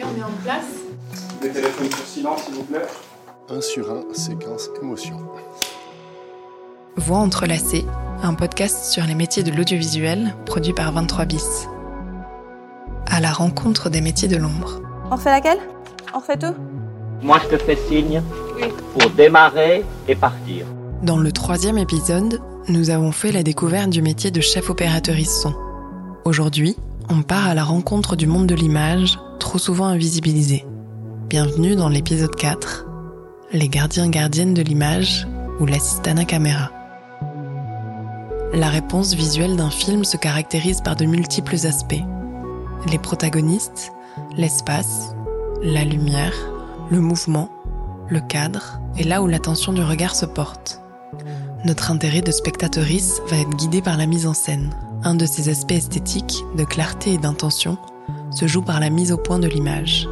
Ok, on est en place. Les téléphones sur silence, s'il vous plaît. 1 sur 1, séquence émotion. Voix entrelacées, un podcast sur les métiers de l'audiovisuel produit par 23 bis. À la rencontre des métiers de l'ombre. On refait laquelle? On refait tout? Moi, je te fais signe pour démarrer et partir. Dans le troisième épisode, nous avons fait la découverte du métier de chef opératrice son. Aujourd'hui, on part à la rencontre du monde de l'image, trop souvent invisibilisé. Bienvenue dans l'épisode 4, les gardiens gardiennes de l'image ou l'assistana caméra. La réponse visuelle d'un film se caractérise par de multiples aspects. Les protagonistes, l'espace, la lumière, le mouvement, le cadre et là où l'attention du regard se porte. Notre intérêt de spectatrice va être guidé par la mise en scène. Un de ces aspects esthétiques, de clarté et d'intention, se joue par la mise au point de l'image.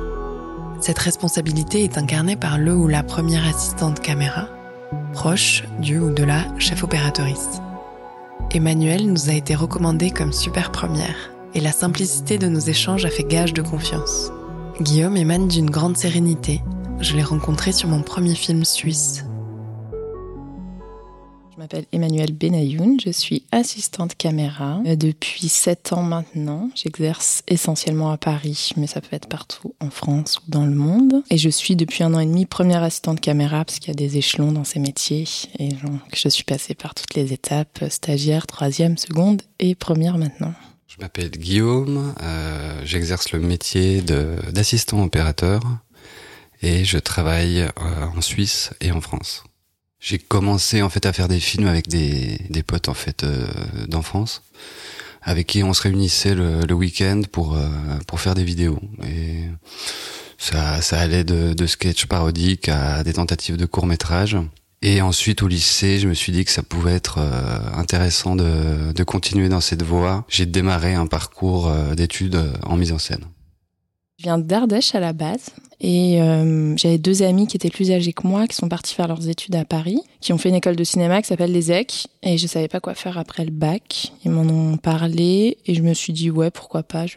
Cette responsabilité est incarnée par le ou la première assistante caméra, proche du ou de la chef opératrice. Emmanuel nous a été recommandé comme super première, et la simplicité de nos échanges a fait gage de confiance. Guillaume émane d'une grande sérénité. Je l'ai rencontré sur mon premier film suisse, je m'appelle Emmanuelle Benayoun, je suis assistante caméra euh, depuis 7 ans maintenant. J'exerce essentiellement à Paris, mais ça peut être partout en France ou dans le monde. Et je suis depuis un an et demi première assistante caméra parce qu'il y a des échelons dans ces métiers. Et donc je suis passée par toutes les étapes, stagiaire, troisième, seconde et première maintenant. Je m'appelle Guillaume, euh, j'exerce le métier d'assistant opérateur et je travaille euh, en Suisse et en France. J'ai commencé en fait à faire des films avec des, des potes en fait euh, d'enfance, avec qui on se réunissait le, le week-end pour euh, pour faire des vidéos. Et ça, ça allait de, de sketchs parodiques à des tentatives de courts métrages. Et ensuite au lycée, je me suis dit que ça pouvait être euh, intéressant de, de continuer dans cette voie. J'ai démarré un parcours d'études en mise en scène. Je viens d'Ardèche à la base et euh, j'avais deux amis qui étaient plus âgés que moi qui sont partis faire leurs études à Paris, qui ont fait une école de cinéma qui s'appelle les EC et je savais pas quoi faire après le bac. Ils m'en ont parlé et je me suis dit ouais pourquoi pas. Je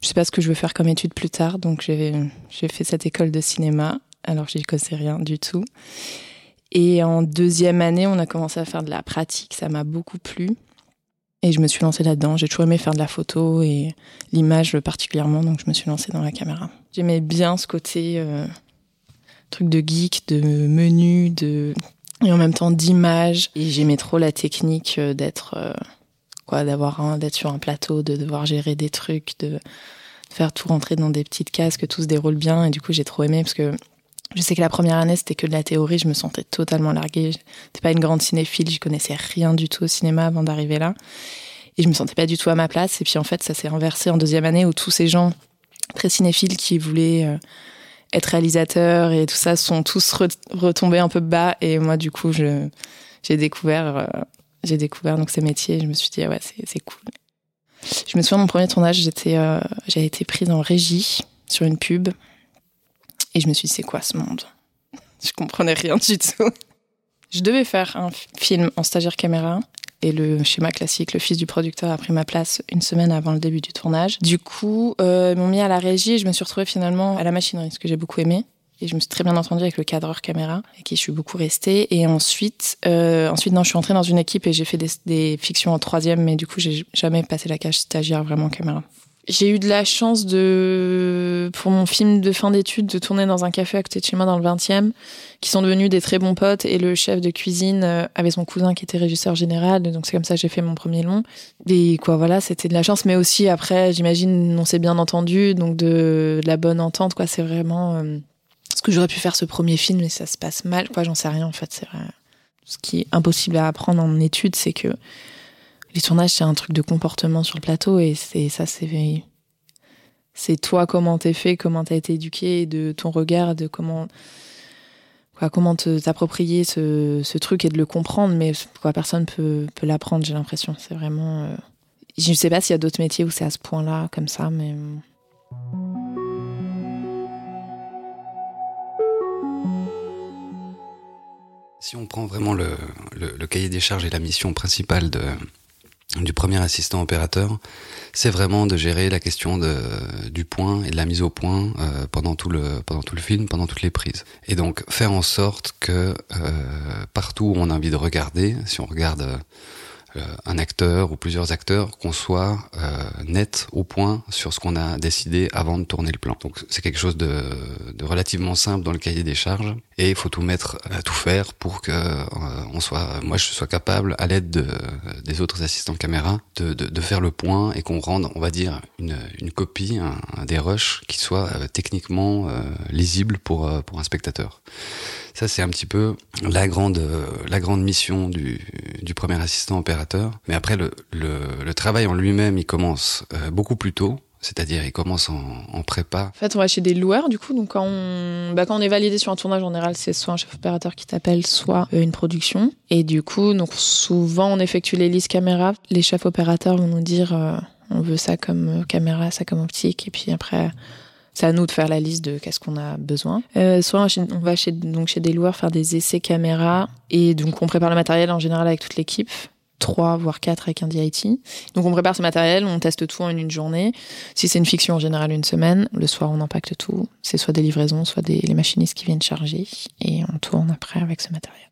je sais pas ce que je veux faire comme étude plus tard donc j'ai j'ai fait cette école de cinéma alors j'y connaissais rien du tout. Et en deuxième année on a commencé à faire de la pratique, ça m'a beaucoup plu. Et je me suis lancée là-dedans. J'ai toujours aimé faire de la photo et l'image particulièrement, donc je me suis lancée dans la caméra. J'aimais bien ce côté euh, truc de geek, de menu, de et en même temps d'image. Et j'aimais trop la technique euh, d'être euh, quoi, d'avoir d'être sur un plateau, de devoir gérer des trucs, de faire tout rentrer dans des petites cases, que tout se déroule bien. Et du coup, j'ai trop aimé parce que je sais que la première année, c'était que de la théorie. Je me sentais totalement larguée. J'étais pas une grande cinéphile. Je connaissais rien du tout au cinéma avant d'arriver là. Et je me sentais pas du tout à ma place. Et puis, en fait, ça s'est inversé en deuxième année où tous ces gens très cinéphiles qui voulaient euh, être réalisateurs et tout ça sont tous retombés un peu bas. Et moi, du coup, j'ai découvert, euh, découvert donc ces métiers. Et je me suis dit, ah ouais, c'est, cool. Je me souviens de mon premier tournage, j'étais, euh, j'ai été prise en régie sur une pub et je me suis dit, c'est quoi ce monde? Je comprenais rien du tout. Je devais faire un film en stagiaire caméra. Et le schéma classique, le fils du producteur a pris ma place une semaine avant le début du tournage. Du coup, euh, ils m'ont mis à la régie et je me suis retrouvée finalement à la machinerie, ce que j'ai beaucoup aimé. Et je me suis très bien entendue avec le cadreur caméra, avec qui je suis beaucoup restée. Et ensuite, euh, ensuite, non, je suis entrée dans une équipe et j'ai fait des, des fictions en troisième, mais du coup, j'ai jamais passé la cage stagiaire vraiment caméra. J'ai eu de la chance de, pour mon film de fin d'études, de tourner dans un café à côté de chez moi dans le 20e, qui sont devenus des très bons potes. Et le chef de cuisine euh, avait son cousin qui était régisseur général. Donc c'est comme ça que j'ai fait mon premier long. Et quoi, voilà, c'était de la chance. Mais aussi après, j'imagine, on s'est bien entendu. Donc de, la bonne entente, quoi. C'est vraiment euh, ce que j'aurais pu faire ce premier film, mais ça se passe mal, quoi. J'en sais rien, en fait. C'est vrai. Ce qui est impossible à apprendre en études, c'est que les tournages, c'est un truc de comportement sur le plateau et c'est ça, c'est c'est toi comment t'es fait, comment t'as été éduqué, de ton regard, de comment quoi, comment t'approprier ce, truc et de le comprendre, mais quoi, personne peut peut l'apprendre. J'ai l'impression, c'est vraiment. Euh... Je sais pas s'il y a d'autres métiers où c'est à ce point-là comme ça, mais. Si on prend vraiment le cahier des charges et la mission principale de, du premier assistant opérateur, c'est vraiment de gérer la question du point et de la mise au point euh, pendant tout le pendant tout le film, pendant toutes les prises. Et donc faire en sorte que euh, partout où on a envie de regarder, si on regarde euh, un acteur ou plusieurs acteurs, qu'on soit euh, net au point sur ce qu'on a décidé avant de tourner le plan. Donc c'est quelque chose de, relativement simple dans le cahier des charges et il faut tout mettre, à tout faire pour que euh, on soit, moi je sois capable à l'aide de, des autres assistants caméra de, de, de faire le point et qu'on rende, on va dire, une, une copie, un, des rushs qui soit techniquement lisible pour pour un spectateur. Ça, c'est un petit peu la grande, la grande mission du, du premier assistant opérateur. Mais après, le, le, travail en lui-même, il commence euh, beaucoup plus tôt. C'est-à-dire, il commence en, en, prépa. En fait, on va chez des loueurs, du coup. Donc, quand on, bah, est validé sur un tournage, en général, c'est soit un chef opérateur qui t'appelle, soit euh, une production. Et du coup, donc, souvent, on effectue les listes caméra. Les chefs opérateurs vont nous dire, euh, on veut ça comme caméra, ça comme optique. Et puis après, c'est à nous de faire la liste de qu'est-ce qu'on a besoin. Euh, soit on va chez, donc chez des loueurs faire des essais caméra et donc on prépare le matériel en général avec toute l'équipe. Trois voire quatre avec un DIT. Donc on prépare ce matériel, on teste tout en une journée. Si c'est une fiction en général une semaine, le soir on impacte tout. C'est soit des livraisons, soit des les machinistes qui viennent charger et on tourne après avec ce matériel.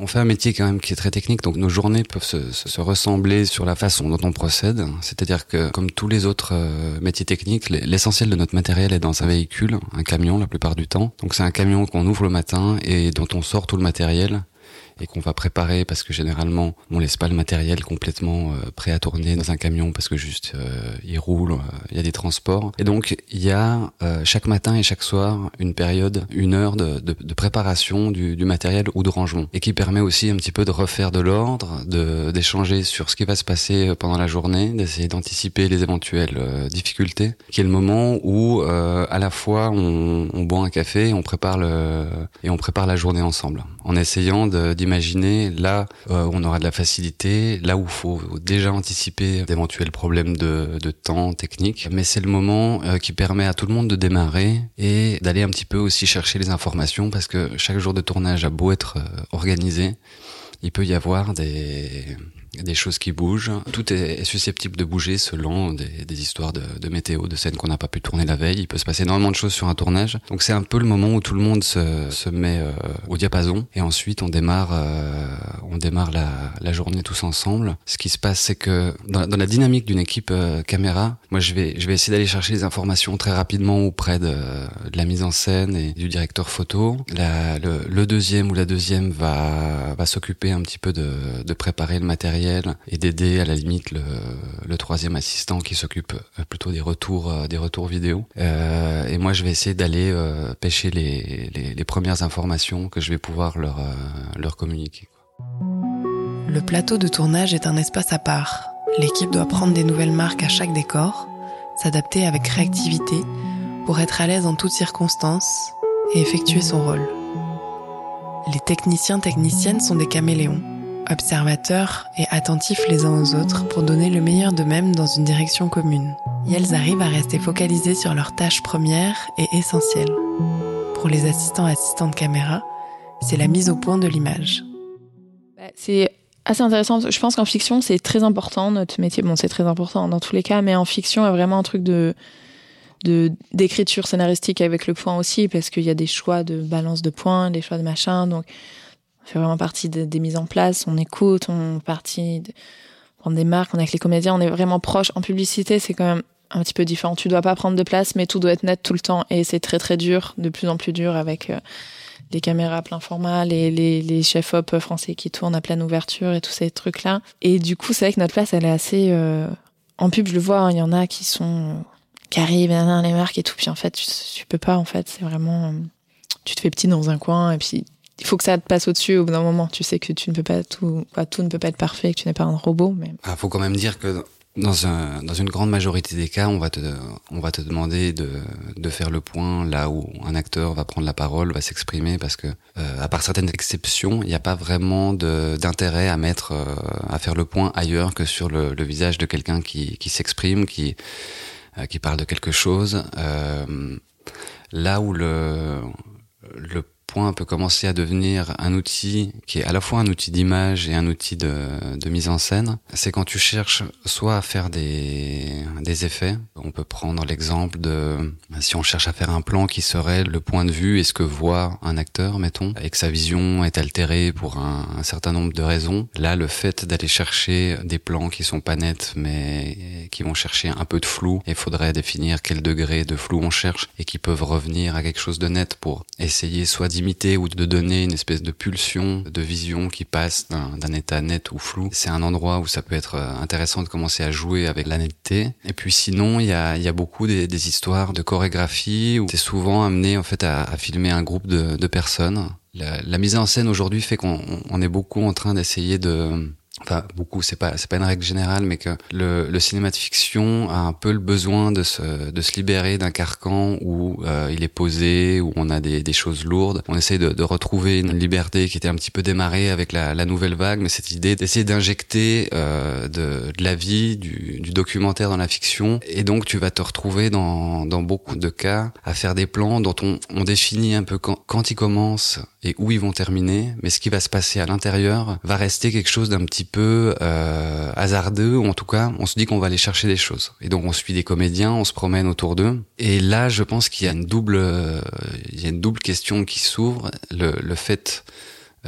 On fait un métier quand même qui est très technique, donc nos journées peuvent se, se, ressembler sur la façon dont on procède. C'est-à-dire que, comme tous les autres euh, métiers techniques, l'essentiel de notre matériel est dans un véhicule, un camion la plupart du temps. Donc c'est un camion qu'on ouvre le matin et dont on sort tout le matériel et qu'on va préparer parce que généralement on laisse pas le matériel complètement euh, prêt à tourner dans un camion parce que juste euh, il roule, euh, il y a des transports. Et donc il y a chaque matin et chaque soir une période, une heure de, de, de préparation du, du, matériel ou de rangement et qui permet aussi un petit peu de refaire de l'ordre, de d'échanger sur ce qui va se passer pendant la journée, d'essayer d'anticiper les éventuelles difficultés, qui est le moment où à la fois on, on boit un café, on prépare le et on prépare la journée ensemble, en essayant d'imaginer là où euh, on aura de la facilité, là où il faut déjà anticiper d'éventuels problèmes de, de, temps technique. Mais c'est le moment euh, qui permet à tout le monde de démarrer et d'aller un petit peu aussi chercher les informations parce que chaque jour de tournage a beau être euh, organisé, il peut y avoir des des choses qui bougent. Tout est susceptible de bouger selon des, histoires de, météo, de scènes qu'on n'a pas pu tourner la veille. Il peut se passer énormément de choses sur un tournage. Donc c'est un peu le moment où tout le monde se, se met euh, au diapason et ensuite on démarre, euh, on démarre la, journée tous ensemble. Ce qui se passe, c'est que dans, la dynamique d'une équipe euh, caméra, moi je vais, je vais essayer d'aller chercher les informations très rapidement auprès de, la mise en scène et du directeur photo. Le, le, deuxième ou la deuxième va, va s'occuper un petit peu de, de préparer le matériel et d'aider à la limite le, le troisième assistant qui s'occupe euh, plutôt des retours euh, des retours vidéo. Euh, et moi, je vais essayer d'aller euh, pêcher les, les, les, premières informations que je vais pouvoir leur, leur communiquer. Le plateau de tournage est un espace à part. L'équipe doit prendre des nouvelles marques à chaque décor, s'adapter avec réactivité pour être à l'aise en toutes circonstances et effectuer son rôle. Les techniciens techniciennes sont des caméléons observateurs et attentifs les uns aux autres pour donner le meilleur d'eux-mêmes dans une direction commune. Et elles arrivent à rester focalisées sur leurs tâches premières et essentielles. Pour les assistants assistantes caméra, c'est la mise au point de l'image. C'est assez intéressant. Je pense qu'en fiction, c'est très important, notre métier. Bon, c'est très important dans tous les cas, mais en fiction, il y a vraiment un truc de de d'écriture scénaristique avec le point aussi parce qu'il y a des choix de balance de points, des choix de machin donc fait vraiment partie de, des mises en place. On écoute, on partie prendre des marques, on est avec les comédiens, on est vraiment proche. En publicité, c'est quand même un petit peu différent. Tu dois pas prendre de place, mais tout doit être net tout le temps. Et c'est très très dur, de plus en plus dur avec euh, les caméras à plein format, les, les, chefs-op français qui tournent à pleine ouverture et tous ces trucs-là. Et du coup, c'est vrai que notre place, elle est assez... Euh, en pub, je le vois, hein, il y en a qui sont... qui arrivent, les marques et tout. Puis en fait, tu, tu peux pas, en fait. C'est vraiment... Tu te fais petit dans un coin et puis il faut que ça te passe au-dessus au bout d'un moment. Tu sais que tu ne peux pas tout, quoi, tout ne peut pas être parfait, que tu n'es pas un robot. Mais ah, faut quand même dire que dans un, dans une grande majorité des cas, on va te, on va te demander de, de faire le point là où un acteur va prendre la parole, va s'exprimer, parce que euh, à part certaines exceptions, il n'y a pas vraiment d'intérêt à mettre, euh, à faire le point ailleurs que sur le, le visage de quelqu'un qui, qui s'exprime, qui, euh, qui parle de quelque chose. Euh, là où le, le point peut commencer à devenir un outil qui est à la fois un outil d'image et un outil de, mise en scène, c'est quand tu cherches soit à faire des, des effets. On peut prendre l'exemple de si on cherche à faire un plan qui serait le point de vue et ce que voit un acteur, mettons, et que sa vision est altérée pour un, un certain nombre de raisons. Là, le fait d'aller chercher des plans qui sont pas nets mais qui vont chercher un peu de flou, il faudrait définir quel degré de flou on cherche et qui peuvent revenir à quelque chose de net pour essayer soit d'imiter ou de donner une espèce de pulsion de vision qui passe d'un état net ou flou. C'est un endroit où ça peut être euh, intéressant de commencer à jouer avec la netteté. Et puis sinon, il y a, beaucoup des, histoires de chorégraphie où c'est souvent amené en fait à, filmer un groupe de, personnes. La, mise en scène aujourd'hui fait qu'on on est beaucoup en train d'essayer de enfin beaucoup c'est pas c'est pas une règle générale mais que le, le cinéma de fiction a un peu le besoin de se de se libérer d'un carcan où euh, il est posé où on a des, des choses lourdes. On essaie de, de, retrouver une liberté qui était un petit peu démarrée avec la, la nouvelle vague mais cette idée d'essayer d'injecter euh, de, de, la vie du, du, documentaire dans la fiction. Et donc tu vas te retrouver dans, dans beaucoup de cas à faire des plans dont on, on définit un peu quand, quand ils commencent et où ils vont terminer mais ce qui va se passer à l'intérieur va rester quelque chose d'un petit peu euh, hasardeux, ou en tout cas, on se dit qu'on va aller chercher des choses. Et donc on suit des comédiens, on se promène autour d'eux. Et là, je pense qu'il y a une double, euh, il y a une double question qui s'ouvre. Le, le fait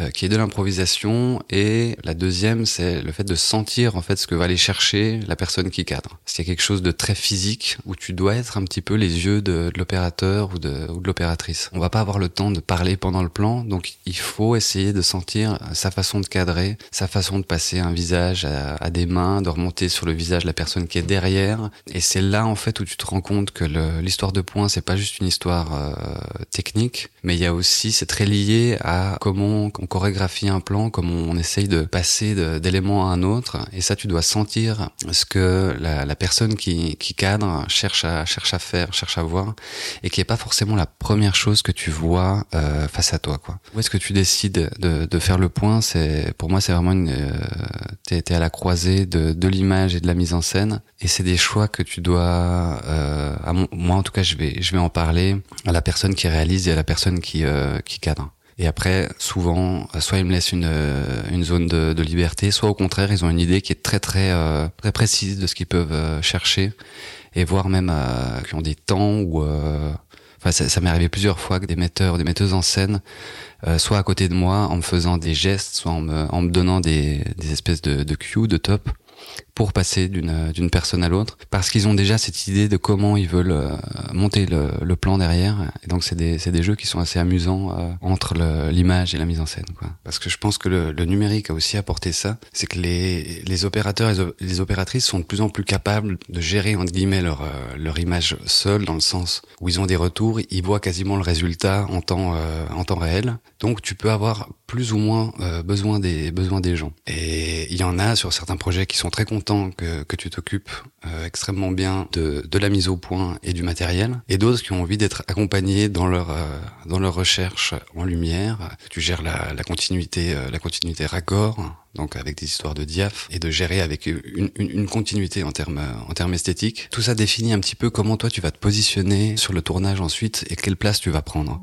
euh, qui est de l'improvisation et la deuxième c'est le fait de sentir en fait ce que va aller chercher la personne qui cadre. C'est quelque chose de très physique où tu dois être un petit peu les yeux de, de l'opérateur ou de, ou de l'opératrice? On va pas avoir le temps de parler pendant le plan, donc il faut essayer de sentir sa façon de cadrer, sa façon de passer un visage à, à des mains, de remonter sur le visage de la personne qui est derrière. Et c'est là en fait où tu te rends compte que l'histoire de points c'est pas juste une histoire euh, technique, mais il y a aussi c'est très lié à comment on chorégraphie un plan, comme on, essaye de passer d'éléments à un autre. Et ça, tu dois sentir ce que la, la personne qui, qui, cadre cherche à, cherche à faire, cherche à voir, et qui est pas forcément la première chose que tu vois euh, face à toi. Quoi. Où est-ce que tu décides de, de faire le point? C'est pour moi, c'est vraiment une. Euh, t'es es à la croisée de, de l'image et de la mise en scène, et c'est des choix que tu dois. Euh, à mon, moi, en tout cas, je vais je vais en parler à la personne qui réalise et à la personne qui euh, qui cadre. Et après, souvent, soit ils me laissent une, euh, une zone de, liberté, soit au contraire, ils ont une idée qui est très très euh, très précise de ce qu'ils peuvent euh, chercher, et voire même euh, qui ont des temps où, euh, enfin, ça, ça m'est arrivé plusieurs fois que des metteurs, des metteuses en scène, soit à côté de moi, en me faisant des gestes, soit en me, en me donnant des, des espèces de, de cues, de top, pour passer d'une d'une personne à l'autre parce qu'ils ont déjà cette idée de comment ils veulent euh, monter le, le plan derrière. Et donc c'est des c'est des jeux qui sont assez amusants euh, entre l'image et la mise en scène quoi. Parce que je pense que le, le numérique a aussi apporté ça. C'est que les les opérateurs et les opératrices sont de plus en plus capables de gérer entre guillemets leur euh, leur image seule dans le sens où ils ont des retours ils voient quasiment le résultat en temps en temps réel. Donc tu peux avoir plus ou moins besoin des besoins des gens. Et il y en a sur certains projets qui sont très contents que, tu t'occupes euh, extrêmement bien de, la mise au point et du matériel, et d'autres qui ont envie d'être accompagnés dans leur euh, dans leur recherche en lumière. Tu gères la, continuité euh, la continuité raccord, donc avec des histoires de diaph, et de gérer avec une continuité en termes en termes esthétiques. Tout ça définit un petit peu comment toi tu vas te positionner sur le tournage ensuite et quelle place tu vas prendre.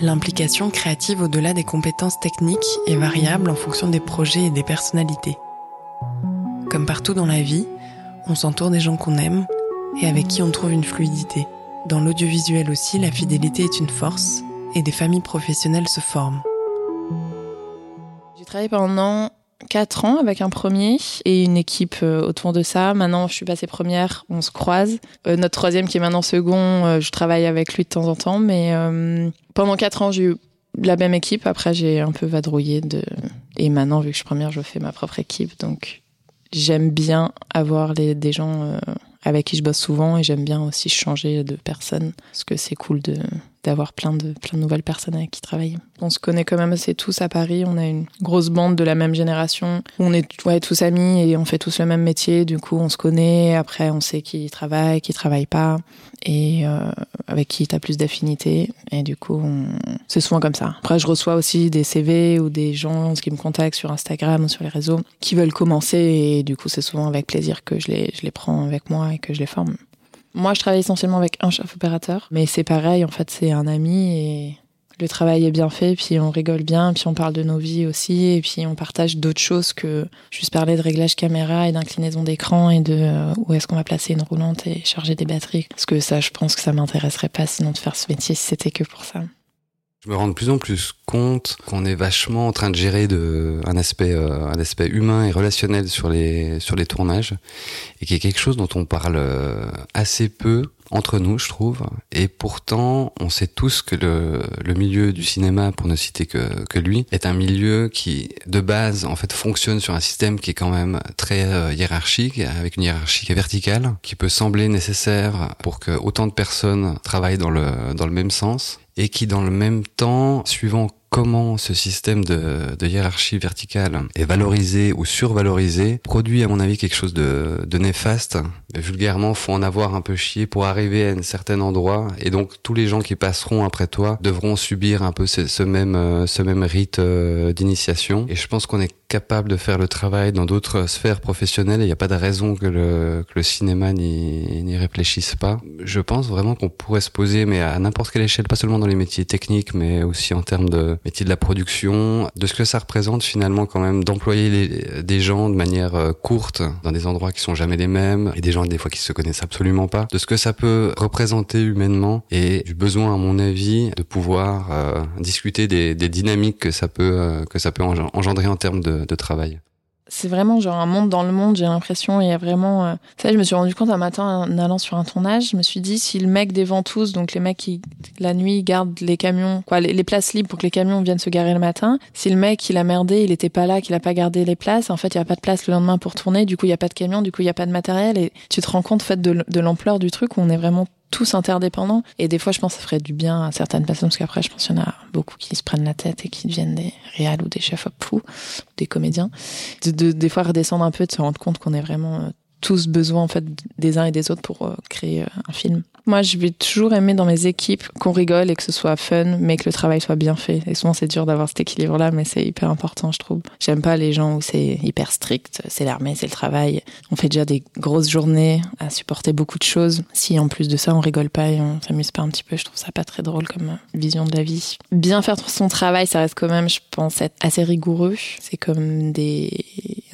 L'implication créative au-delà des compétences techniques est variable en fonction des projets et des personnalités. Comme partout dans la vie, on s'entoure des gens qu'on aime et avec qui on trouve une fluidité. Dans l'audiovisuel aussi, la fidélité est une force et des familles professionnelles se forment. J'ai travaillé pendant 4 ans avec un premier et une équipe euh, autour de ça. Maintenant, je suis passée première, on se croise. Euh, notre troisième qui est maintenant second, euh, je travaille avec lui de temps en temps, mais pendant 4 ans, j'ai eu la même équipe. Après, j'ai un peu vadrouillé. Et maintenant, vu que je suis première, je fais ma propre équipe, donc j'aime bien avoir des gens euh, avec qui je bosse souvent et j'aime bien aussi changer de personne parce que c'est cool de d'avoir plein de plein de nouvelles personnes avec qui travailler. On se connaît quand même assez tous à Paris, on a une grosse bande de la même génération, on est ouais, tous amis et on fait tous le même métier, du coup on se connaît, après on sait qui travaille, qui travaille pas et euh, avec qui tu as plus d'affinité et du coup on... c'est souvent comme ça. Après je reçois aussi des CV ou des gens qui me contactent sur Instagram ou sur les réseaux qui veulent commencer et du coup c'est souvent avec plaisir que je les je les prends avec moi et que je les forme. Moi, je travaille essentiellement avec un chef opérateur, mais c'est pareil, en fait, c'est un ami et le travail est bien fait, puis on rigole bien, puis on parle de nos vies aussi, et puis on partage d'autres choses que juste parler de réglage caméra et d'inclinaison d'écran et de euh, où est-ce qu'on va placer une roulante et charger des batteries. Parce que ça, je pense que ça m'intéresserait pas sinon de faire ce métier si c'était que pour ça. Je me rends de plus en plus compte qu'on est vachement en train de gérer un aspect, euh, un aspect humain et relationnel sur les, sur les tournages, et qui est quelque chose dont on parle euh, assez peu entre nous, je trouve. Et pourtant, on sait tous que le, le milieu du cinéma, pour ne citer que, que lui, est un milieu qui, de base, en fait, fonctionne sur un système qui est quand même très euh, hiérarchique, avec une hiérarchie verticale, qui peut sembler nécessaire pour que autant de personnes travaillent dans le, dans le même sens et qui dans le même temps, suivant comment ce système de, de, hiérarchie verticale est valorisé ou survalorisé produit à mon avis quelque chose de, de néfaste. Vulgairement, faut en avoir un peu chié pour arriver à un certain endroit et donc tous les gens qui passeront après toi devront subir un peu ce, même euh, ce même rite euh, d'initiation. Et je pense qu'on est capable de faire le travail dans d'autres sphères professionnelles il n'y a pas de raison que le, que le cinéma n'y réfléchisse pas. Je pense vraiment qu'on pourrait se poser, mais à n'importe quelle échelle, pas seulement dans les métiers techniques, mais aussi en termes de métier de la production, de ce que ça représente finalement quand même d'employer des gens de manière euh, courte dans des endroits qui sont jamais les mêmes et des gens des fois qui se connaissent absolument pas, de ce que ça peut représenter humainement et du besoin à mon avis de pouvoir euh, discuter des, dynamiques que ça peut euh, que ça peut engendrer en termes de travail c'est vraiment genre un monde dans le monde, j'ai l'impression. Il y a vraiment. Euh... Ça, je me suis rendu compte un matin en allant sur un tournage. Je me suis dit, si le mec des ventouses, donc les mecs qui, la nuit, gardent les camions, quoi, les, places libres pour que les camions viennent se garer le matin, si le mec, il a merdé, il était pas là, qu'il a pas gardé les places, en fait, il y a pas de place le lendemain pour tourner. Du coup, il y a pas de camion, du coup, il y a pas de matériel. Et tu te rends compte, en fait, de, de l'ampleur du truc où on est vraiment tous interdépendants. Et des fois, je pense que ça ferait du bien à certaines personnes, parce qu'après, je pense qu'il y en a beaucoup qui se prennent la tête et qui deviennent des réals ou des chefs op fous, des comédiens. De, de, des fois, redescendre un peu, de se rendre compte qu'on est vraiment tous besoin en fait des uns et des autres pour euh, créer euh, un film. Moi, je vais toujours aimer dans mes équipes qu'on rigole et que ce soit fun, mais que le travail soit bien fait. Et souvent, c'est dur d'avoir cet équilibre-là, mais c'est hyper important, je trouve. J'aime pas les gens où c'est hyper strict. C'est l'armée, c'est le travail. On fait déjà des grosses journées à supporter beaucoup de choses. Si en plus de ça, on rigole pas et on s'amuse pas un petit peu, je trouve ça pas très drôle comme vision de la vie. Bien faire son travail, ça reste quand même, je pense, être assez rigoureux. C'est comme des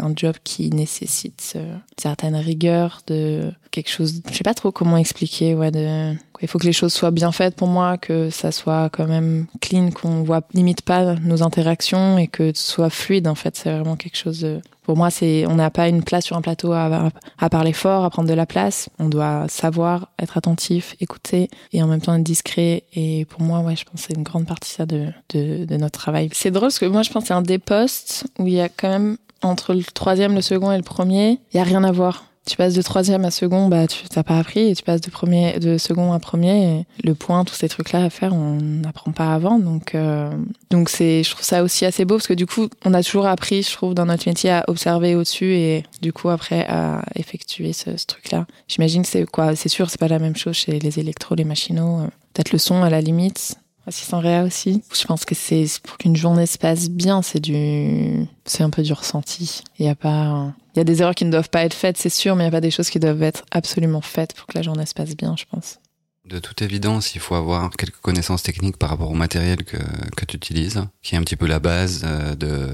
un job qui nécessite euh, certaines rigueur, de quelque chose, je sais pas trop comment expliquer, ouais, de, il faut que les choses soient bien faites pour moi, que ça soit quand même clean, qu'on voit limite pas nos interactions et que ce soit fluide, en fait, c'est vraiment quelque chose de, pour moi, c'est, on n'a pas une place sur un plateau à, à parler fort, à prendre de la place. On doit savoir être attentif, écouter et en même temps être discret. Et pour moi, ouais, je pense que c'est une grande partie ça de, de, de notre travail. C'est drôle parce que moi, je pense que c'est un des postes où il y a quand même entre le troisième, le second et le premier, il y a rien à voir. Tu passes de troisième à second, bah tu t'as pas appris, et tu passes de premier, de second à premier. le point, tous ces trucs-là à faire, on n'apprend pas avant. Donc, euh, donc c'est, je trouve ça aussi assez beau parce que du coup, on a toujours appris, je trouve, dans notre métier à observer au-dessus et du coup après à effectuer ce, ce truc-là. J'imagine que c'est quoi, c'est sûr, c'est pas la même chose chez les électros, les machinaux. Peut-être le son à la limite, assistant réa aussi. Je pense que c'est pour qu'une journée se passe bien, c'est du, c'est un peu du ressenti. Il y a pas, il y a des erreurs qui ne doivent pas être faites, c'est sûr, mais il n'y a pas des choses qui doivent être absolument faites pour que la journée se passe bien, je pense. De toute évidence, il faut avoir quelques connaissances techniques par rapport au matériel que, que tu utilises, qui est un petit peu la base euh, de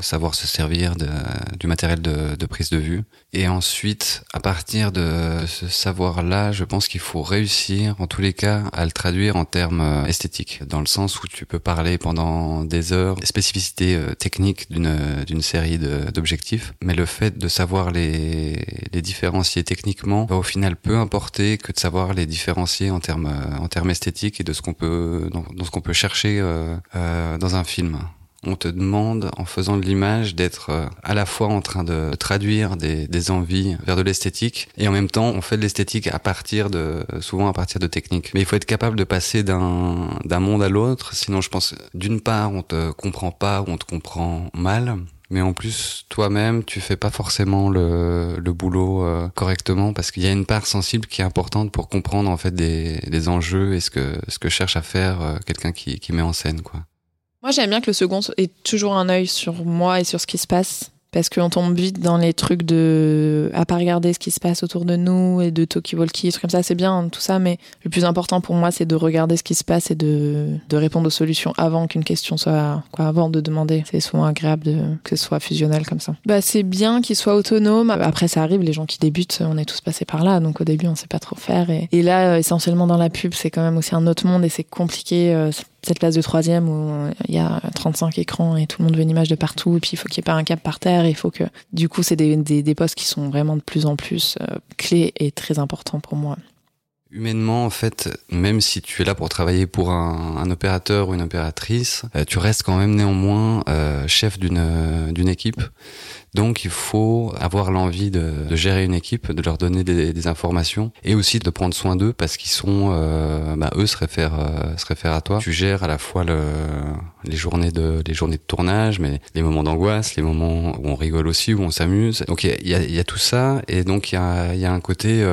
savoir se servir de, du matériel de, de prise de vue. Et ensuite, à partir de ce savoir-là, je pense qu'il faut réussir, en tous les cas, à le traduire en termes euh, esthétiques, dans le sens où tu peux parler pendant des heures des spécificités euh, techniques d'une d'une série d'objectifs, mais le fait de savoir les, les différencier techniquement va au final peu importer que de savoir les différencier en termes en termes esthétiques et de ce qu'on peut dans, dans ce qu'on peut chercher euh, euh, dans un film. On te demande, en faisant de l'image, d'être euh, à la fois en train de traduire des, des envies vers de l'esthétique, et en même temps, on fait de l'esthétique à partir de, souvent à partir de techniques. Mais il faut être capable de passer d'un d'un monde à l'autre. Sinon, je pense, d'une part, on te comprend pas ou on te comprend mal, mais en plus toi-même tu fais pas forcément le, le boulot euh, correctement parce qu'il y a une part sensible qui est importante pour comprendre en fait des, des enjeux et ce que ce que cherche à faire euh, quelqu'un qui, qui met en scène quoi. Moi j'aime bien que le second ait toujours un œil sur moi et sur ce qui se passe parce qu'on tombe vite dans les trucs de à pas regarder ce qui se passe autour de nous et de talkie-walkie, trucs comme ça, c'est bien tout ça, mais le plus important pour moi, c'est de regarder ce qui se passe et de, de répondre aux solutions avant qu'une question soit quoi, avant de demander. C'est souvent agréable que ce soit fusionnel comme ça. Bah c'est bien qu'il soit autonome. Après ça arrive, les gens qui débutent, on est tous passés par là, donc au début on sait pas trop faire. Et, là, essentiellement dans la pub, c'est quand même aussi un autre monde et c'est compliqué. Euh, cette place de troisième où euh, il y a 35 écrans et tout le monde veut une image de partout et puis il faut qu'il n'y ait pas un cap par terre il faut que du coup c'est des, des, postes qui sont vraiment de plus en plus euh, clés et très importants pour moi. Humainement, en fait, même si tu es là pour travailler pour un, opérateur ou une opératrice, euh, tu restes quand même néanmoins chef d'une d'une équipe. Donc, il faut avoir l'envie de, de, gérer une équipe, de leur donner des, des informations et aussi de prendre soin d'eux parce qu'ils sont, euh, bah, eux se réfèrent, se réfèrent à toi. Tu gères à la fois le, les journées de les journées de tournage, mais les moments d'angoisse, les moments où on rigole aussi, où on s'amuse. Donc, il y a, y, y a, tout ça et donc il y a, y a un côté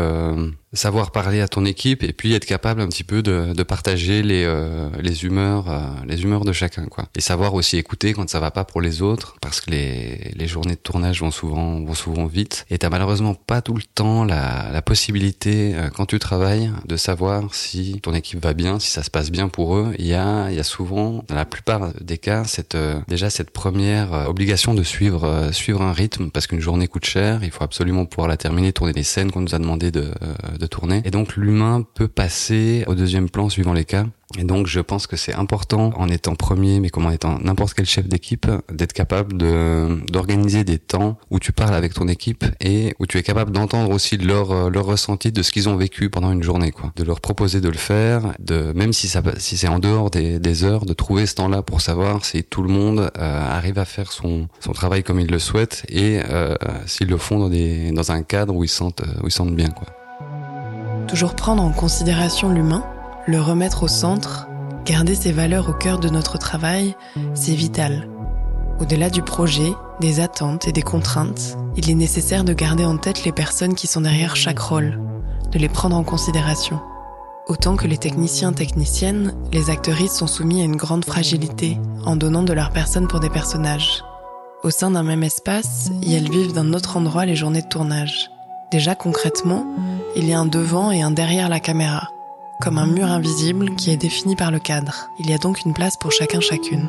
savoir parler à ton équipe et puis être capable un petit peu de, de partager les, euh, les humeurs euh, les humeurs de chacun quoi et savoir aussi écouter quand ça va pas pour les autres parce que les, les journées tournage vont souvent vont souvent vite et t'as malheureusement pas tout le temps la, la possibilité euh, quand tu travailles de savoir si ton équipe va bien si ça se passe bien pour eux il y a il y a souvent dans la plupart des cas cette déjà cette première obligation de suivre suivre un rythme parce qu'une journée coûte cher il faut absolument pouvoir la terminer tourner les scènes qu'on nous a demandé de, de tourner. Et donc l'humain peut passer au deuxième plan suivant les cas. Et donc je pense que c'est important en étant premier, mais comme en étant n'importe quel chef d'équipe, d'être capable de d'organiser des temps où tu parles avec ton équipe et où tu es capable d'entendre aussi leur leur ressenti de ce qu'ils ont vécu pendant une journée, quoi. De leur proposer de le faire, de même si ça si c'est en dehors des, des heures, de trouver ce temps-là pour savoir si tout le monde euh, arrive à faire son son travail comme il le souhaite et euh, s'ils le font dans des dans un cadre où ils sentent où ils sentent bien, quoi. Toujours prendre en considération l'humain, le remettre au centre, garder ses valeurs au cœur de notre travail, c'est vital. Au-delà du projet, des attentes et des contraintes, il est nécessaire de garder en tête les personnes qui sont derrière chaque rôle, de les prendre en considération. Autant que les techniciens techniciennes, les actrices sont soumis à une grande fragilité en donnant de leur personne pour des personnages. Au sein d'un même espace, et elles vivent d'un autre endroit les journées de tournage. Déjà concrètement, il y a un devant et un derrière la caméra, comme un mur invisible qui est défini par le cadre. Il y a donc une place pour chacun chacune.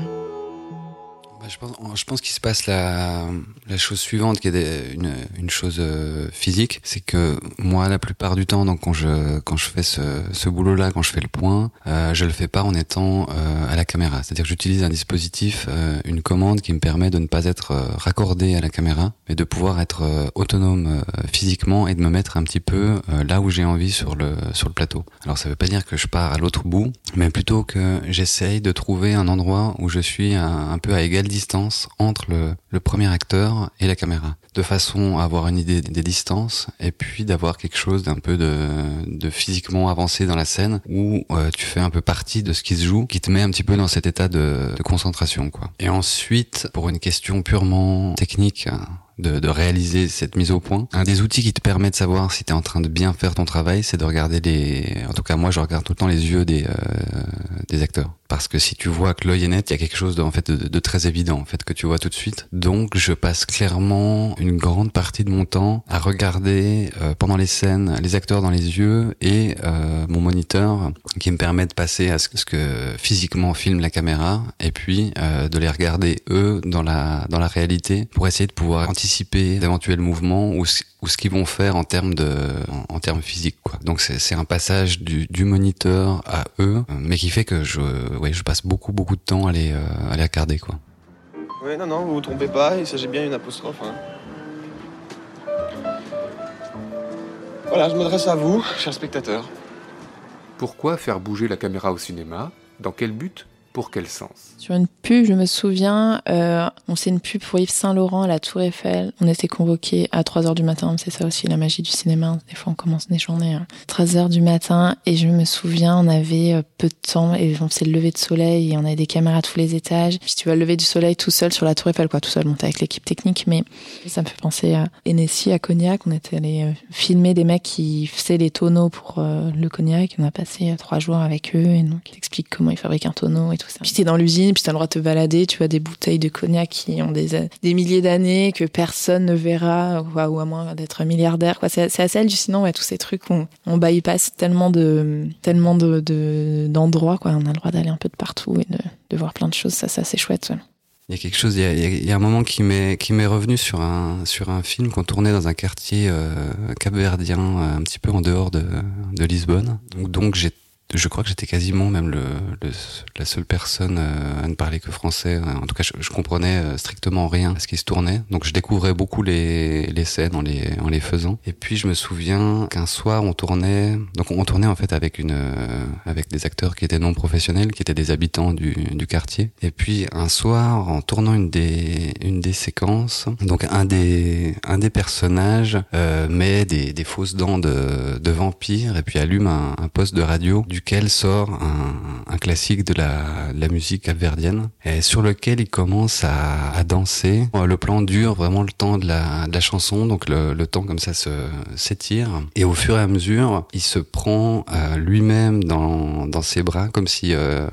Je pense, je pense qu'il se passe la, la chose suivante, qui est des, une, une chose euh, physique, c'est que moi, la plupart du temps, donc quand je quand je fais ce, ce boulot-là, quand je fais le point, euh, je le fais pas en étant euh, à la caméra. C'est-à-dire que j'utilise un dispositif, euh, une commande qui me permet de ne pas être euh, raccordé à la caméra, mais de pouvoir être euh, autonome physiquement et de me mettre un petit peu là où j'ai envie sur le sur le plateau. Alors ça veut pas dire que je pars à l'autre bout, mais plutôt que j'essaye de trouver un endroit où je suis un, un peu à distance entre le, le, premier acteur et la caméra, de façon à avoir une idée des distances et puis d'avoir quelque chose d'un peu de, de, physiquement avancé dans la scène où euh, tu fais un peu partie de ce qui se joue, qui te met un petit peu dans cet état de, de concentration. quoi. Et ensuite, pour une question purement technique, de, de, réaliser cette mise au point. Un des outils qui te permet de savoir si tu es en train de bien faire ton travail, c'est de regarder les... En tout cas, moi, je regarde tout le temps les yeux des, euh, des acteurs. Parce que si tu vois que l'œil est net, il y a quelque chose de, en fait, de, très évident en fait que tu vois tout de suite. Donc, je passe clairement une grande partie de mon temps à regarder euh, pendant les scènes les acteurs dans les yeux et euh, mon moniteur qui me permet de passer à ce, ce que physiquement filme la caméra et puis euh, de les regarder eux dans la dans la réalité pour essayer de pouvoir anticiper d'éventuels mouvements ou ou ce qu'ils vont faire en termes de en, en termes physiques quoi. Donc c'est un passage du, du moniteur à eux, mais qui fait que je ouais, je passe beaucoup beaucoup de temps à les euh, à les regarder quoi. Oui non non vous vous trompez pas, il s'agit bien d'une apostrophe. Hein. Voilà, je m'adresse à vous, chers spectateurs. Pourquoi faire bouger la caméra au cinéma? Dans quel but? Pour quel sens? Sur une pub, je me souviens, euh, on sait une pub pour Yves Saint Laurent à la Tour Eiffel. On était convoqués à 3 heures du matin. C'est ça aussi la magie du cinéma. Des fois, on commence des journées à 3 heures du matin. Et je me souviens, on avait euh, peu de temps et on faisait le lever de soleil et on avait des caméras à tous les étages. Si tu vas le lever du soleil tout seul sur la Tour Eiffel, quoi, tout seul, monter avec l'équipe technique. Mais ça me fait penser à Hennessy, à Cognac. On était allé euh, filmer des mecs qui faisaient les tonneaux pour le cognac. On a passé trois jours avec eux et donc ils expliquent comment ils fabriquent un tonneau et tout tout ça. Puis t'es dans l'usine, puis t'as le droit de te balader, tu vois des bouteilles de cognac qui ont des, des milliers d'années, que personne ne verra, ou à moins d'être milliardaire. Quoi. C'est, assez hallucinant, ouais, tous ces trucs. On, on bypass tellement de tellement de, d'endroits, quoi. On a le droit d'aller un peu de partout et de, de voir plein de choses. Ça, ça c'est chouette. Il y a quelque chose, il y a, il y a un moment qui m'est qui m'est revenu sur un sur un film qu'on tournait dans un quartier euh, capverdien, un petit peu en dehors de, de Lisbonne. Donc, donc j'ai je crois que j'étais quasiment même le, le, la seule personne euh, à ne parler que français. En tout cas, je, je comprenais euh, strictement rien à ce qui se tournait. Donc, je découvrais beaucoup les, les scènes en les, en les faisant. Et puis, je me souviens qu'un soir, on tournait. Donc, on tournait en fait avec une, euh, avec des acteurs qui étaient non professionnels, qui étaient des habitants du, du quartier. Et puis, un soir, en tournant une des, une des séquences, donc un des, un des personnages euh, met des, des fausses dents de, de vampire et puis allume un, un poste de radio duquel sort un, un classique de la, la musique capverdienne, et sur lequel il commence à, à, danser. Le plan dure vraiment le temps de la, de la chanson, donc le, le temps comme ça se s'étire. Et au fur et à mesure, il se prend euh, lui-même dans, dans ses bras, comme si euh,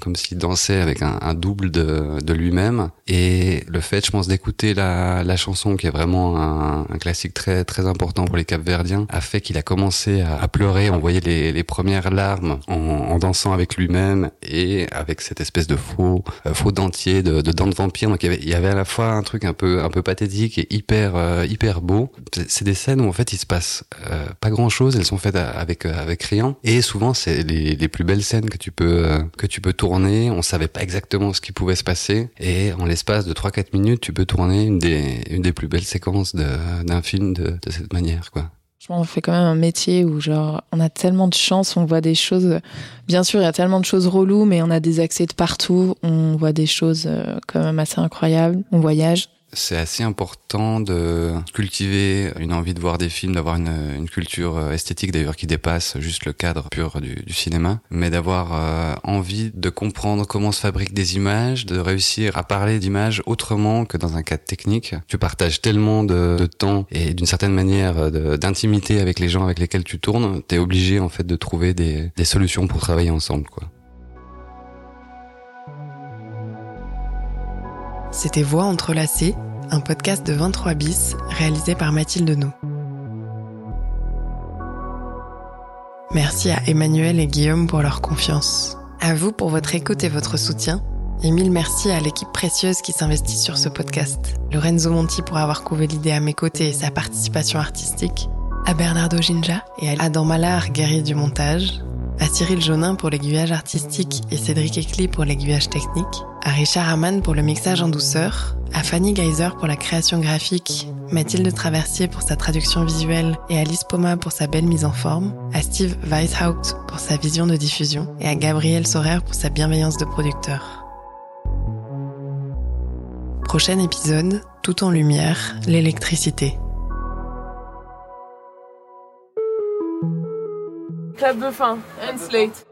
comme s'il dansait avec un, un double de, de lui-même. Et le fait, je pense, d'écouter la, la chanson, qui est vraiment un, un classique très très important pour les Capverdiens, a fait qu'il a commencé à, à pleurer. On voyait les, les premières larmes en, en dansant avec lui-même et avec cette espèce de faux euh, faux dentier de, de dents de vampire. Donc il y, avait, il y avait à la fois un truc un peu un peu pathétique et hyper euh, hyper beau. C'est des scènes où en fait il se passe euh, pas grand chose. Elles sont faites avec euh, avec rien et souvent c'est les, les plus belles scènes que tu peux euh, que tu peux tourner. On savait pas exactement ce qui pouvait se passer et en l'espace de 3-4 minutes tu peux tourner une des une des plus belles séquences d'un film de, de cette manière quoi on fait quand même un métier où genre on a tellement de chance, on voit des choses. Bien sûr, il y a tellement de choses reloues, mais on a des accès de partout. On voit des choses euh, quand même assez incroyables. On voyage c'est assez important de cultiver une envie de voir des films, d'avoir une, culture euh, esthétique d'ailleurs qui dépasse juste le cadre pur du, cinéma, mais d'avoir euh, envie de comprendre comment se fabriquent des images, de réussir à parler d'images autrement que dans un cadre technique. Tu partages tellement de, temps et d'une certaine manière d'intimité avec les gens avec lesquels tu tournes, t'es obligé en fait de trouver des, des solutions pour travailler ensemble, quoi. C'était Voix entrelacées, un podcast de 23 bis réalisé par Mathilde No. Merci à Emmanuel et Guillaume pour leur confiance. À vous pour votre écoute et votre soutien. Et mille merci à l'équipe précieuse qui s'investit sur ce podcast. Lorenzo Monti pour avoir couvé l'idée à mes côtés et sa participation artistique. À Bernardo Ginja et à Adam Mallard, guerrier du montage à Cyril Jonin pour l'aiguillage artistique et Cédric Ecli pour l'aiguillage technique, à Richard Hamann pour le mixage en douceur, à Fanny Geyser pour la création graphique, Mathilde Traversier pour sa traduction visuelle et Alice Poma pour sa belle mise en forme, à Steve Weishaupt pour sa vision de diffusion et à Gabriel Sorer pour sa bienveillance de producteur. Prochain épisode, tout en lumière, l'électricité. Kebbe van en Sleet.